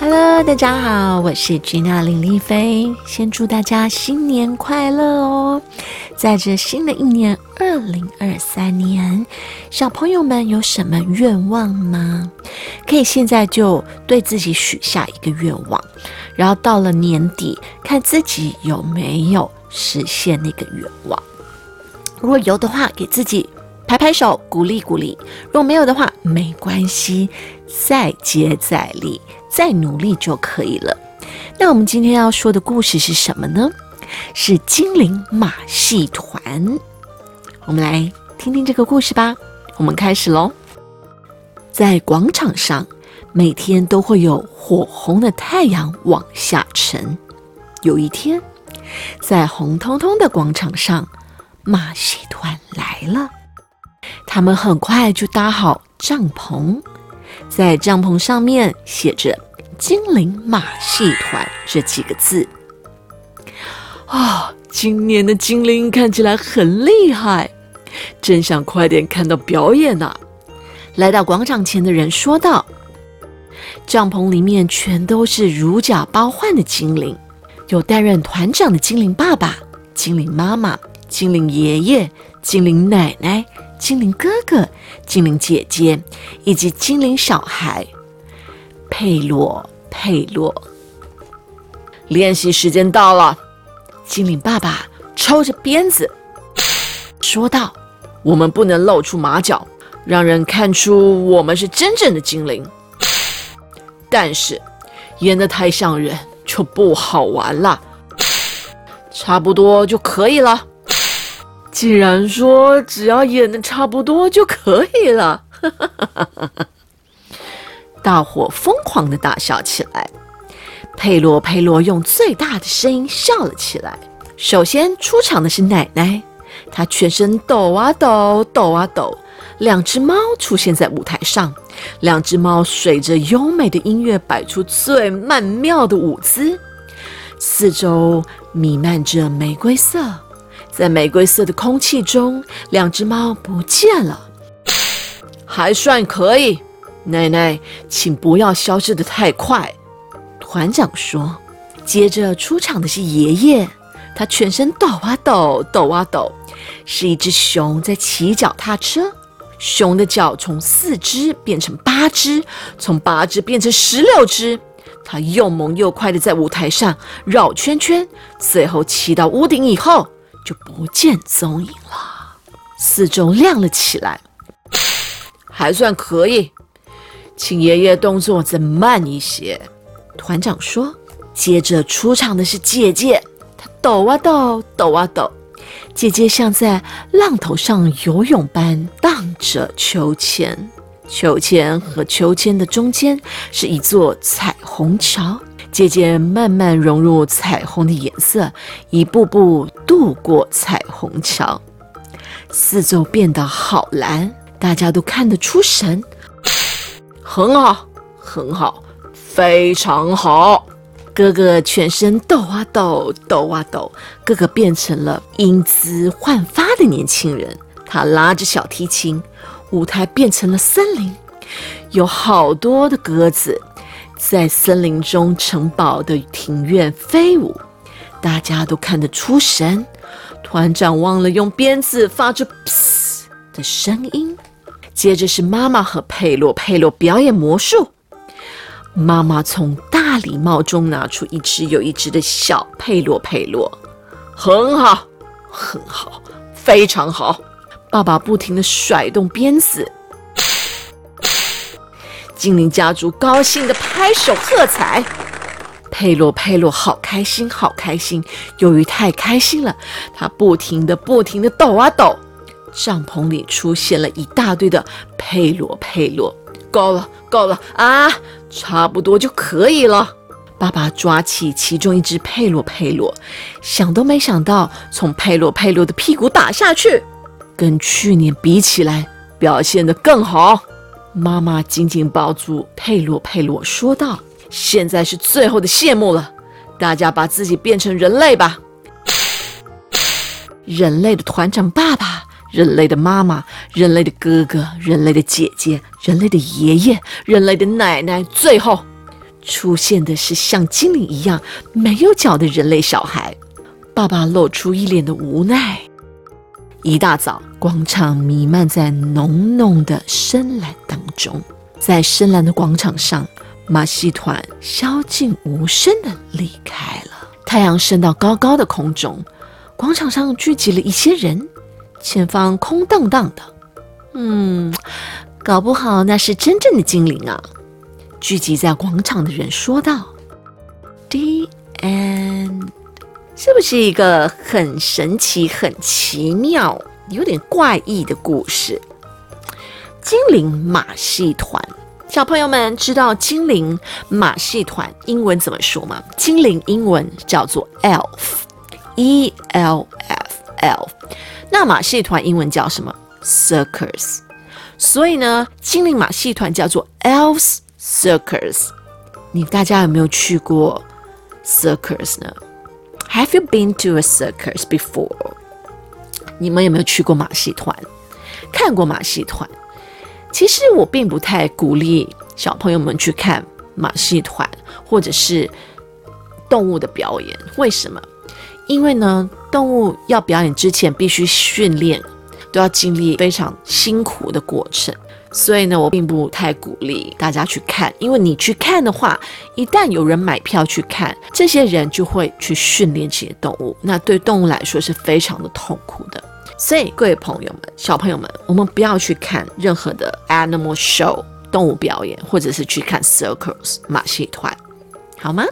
Hello，大家好，我是 Gina 林丽菲。先祝大家新年快乐哦！在这新的一年，二零二三年，小朋友们有什么愿望吗？可以现在就对自己许下一个愿望，然后到了年底，看自己有没有实现那个愿望。如果有的话，给自己拍拍手，鼓励鼓励；如果没有的话，没关系，再接再厉。再努力就可以了。那我们今天要说的故事是什么呢？是精灵马戏团。我们来听听这个故事吧。我们开始喽。在广场上，每天都会有火红的太阳往下沉。有一天，在红彤彤的广场上，马戏团来了。他们很快就搭好帐篷。在帐篷上面写着“精灵马戏团”这几个字。啊，今年的精灵看起来很厉害，真想快点看到表演呐！来到广场前的人说道：“帐篷里面全都是如假包换的精灵，有担任团长的精灵爸爸、精灵妈妈、精灵爷爷、精灵奶奶。”精灵哥哥、精灵姐姐以及精灵小孩佩洛、佩洛，练习时间到了。精灵爸爸抽着鞭子说道：“我们不能露出马脚，让人看出我们是真正的精灵。但是演得太像人就不好玩了，差不多就可以了。”既然说只要演的差不多就可以了，大伙疯狂的大笑起来。佩洛佩洛用最大的声音笑了起来。首先出场的是奶奶，她全身抖啊抖，抖啊抖。两只猫出现在舞台上，两只猫随着优美的音乐摆出最曼妙的舞姿，四周弥漫着玫瑰色。在玫瑰色的空气中，两只猫不见了，还算可以。奶奶，请不要消失的太快。团长说。接着出场的是爷爷，他全身抖啊抖，抖啊抖，是一只熊在骑脚踏车。熊的脚从四只变成八只，从八只变成十六只。它又猛又快的在舞台上绕圈圈，最后骑到屋顶以后。就不见踪影了，四周亮了起来，还算可以，请爷爷动作再慢一些。团长说。接着出场的是姐姐，她抖啊抖，抖啊抖，姐姐像在浪头上游泳般荡着秋千，秋千和秋千的中间是一座彩虹桥。渐渐慢慢融入彩虹的颜色，一步步渡过彩虹桥，四周变得好蓝，大家都看得出神。很好，很好，非常好。哥哥全身抖啊抖，抖啊抖。哥哥变成了英姿焕发的年轻人，他拉着小提琴，舞台变成了森林，有好多的鸽子。在森林中城堡的庭院飞舞，大家都看得出神。团长忘了用鞭子发出“噗”的声音。接着是妈妈和佩洛佩洛表演魔术。妈妈从大礼帽中拿出一只又一只的小佩洛佩洛，很好，很好，非常好。爸爸不停地甩动鞭子。精灵家族高兴的拍手喝彩，佩洛佩洛好开心，好开心。由于太开心了，他不停的不停的抖啊抖。帐篷里出现了一大堆的佩洛佩洛，够了，够了啊，差不多就可以了。爸爸抓起其中一只佩洛佩洛，想都没想到从佩洛佩洛的屁股打下去，跟去年比起来，表现得更好。妈妈紧紧抱住佩洛，佩洛说道：“现在是最后的谢幕了，大家把自己变成人类吧。人类的团长爸爸，人类的妈妈，人类的哥哥，人类的姐姐，人类的爷爷，人类的奶奶，最后，出现的是像精灵一样没有脚的人类小孩。爸爸露出一脸的无奈。一大早，广场弥漫在浓浓的深蓝当中，在深蓝的广场上，马戏团消静无声地离开了。太阳升到高高的空中，广场上聚集了一些人，前方空荡荡的。嗯，搞不好那是真正的精灵啊！聚集在广场的人说道：“The end。”是不是一个很神奇、很奇妙、有点怪异的故事？精灵马戏团，小朋友们知道精灵马戏团英文怎么说吗？精灵英文叫做 elf，e l f，elf。那马戏团英文叫什么？circus。所以呢，精灵马戏团叫做 elves circus。你大家有没有去过 circus 呢？Have you been to a circus before？你们有没有去过马戏团？看过马戏团？其实我并不太鼓励小朋友们去看马戏团或者是动物的表演。为什么？因为呢，动物要表演之前必须训练，都要经历非常辛苦的过程。所以呢，我并不太鼓励大家去看，因为你去看的话，一旦有人买票去看，这些人就会去训练这些动物，那对动物来说是非常的痛苦的。所以，各位朋友们、小朋友们，我们不要去看任何的 animal show 动物表演，或者是去看 circus 马戏团，好吗？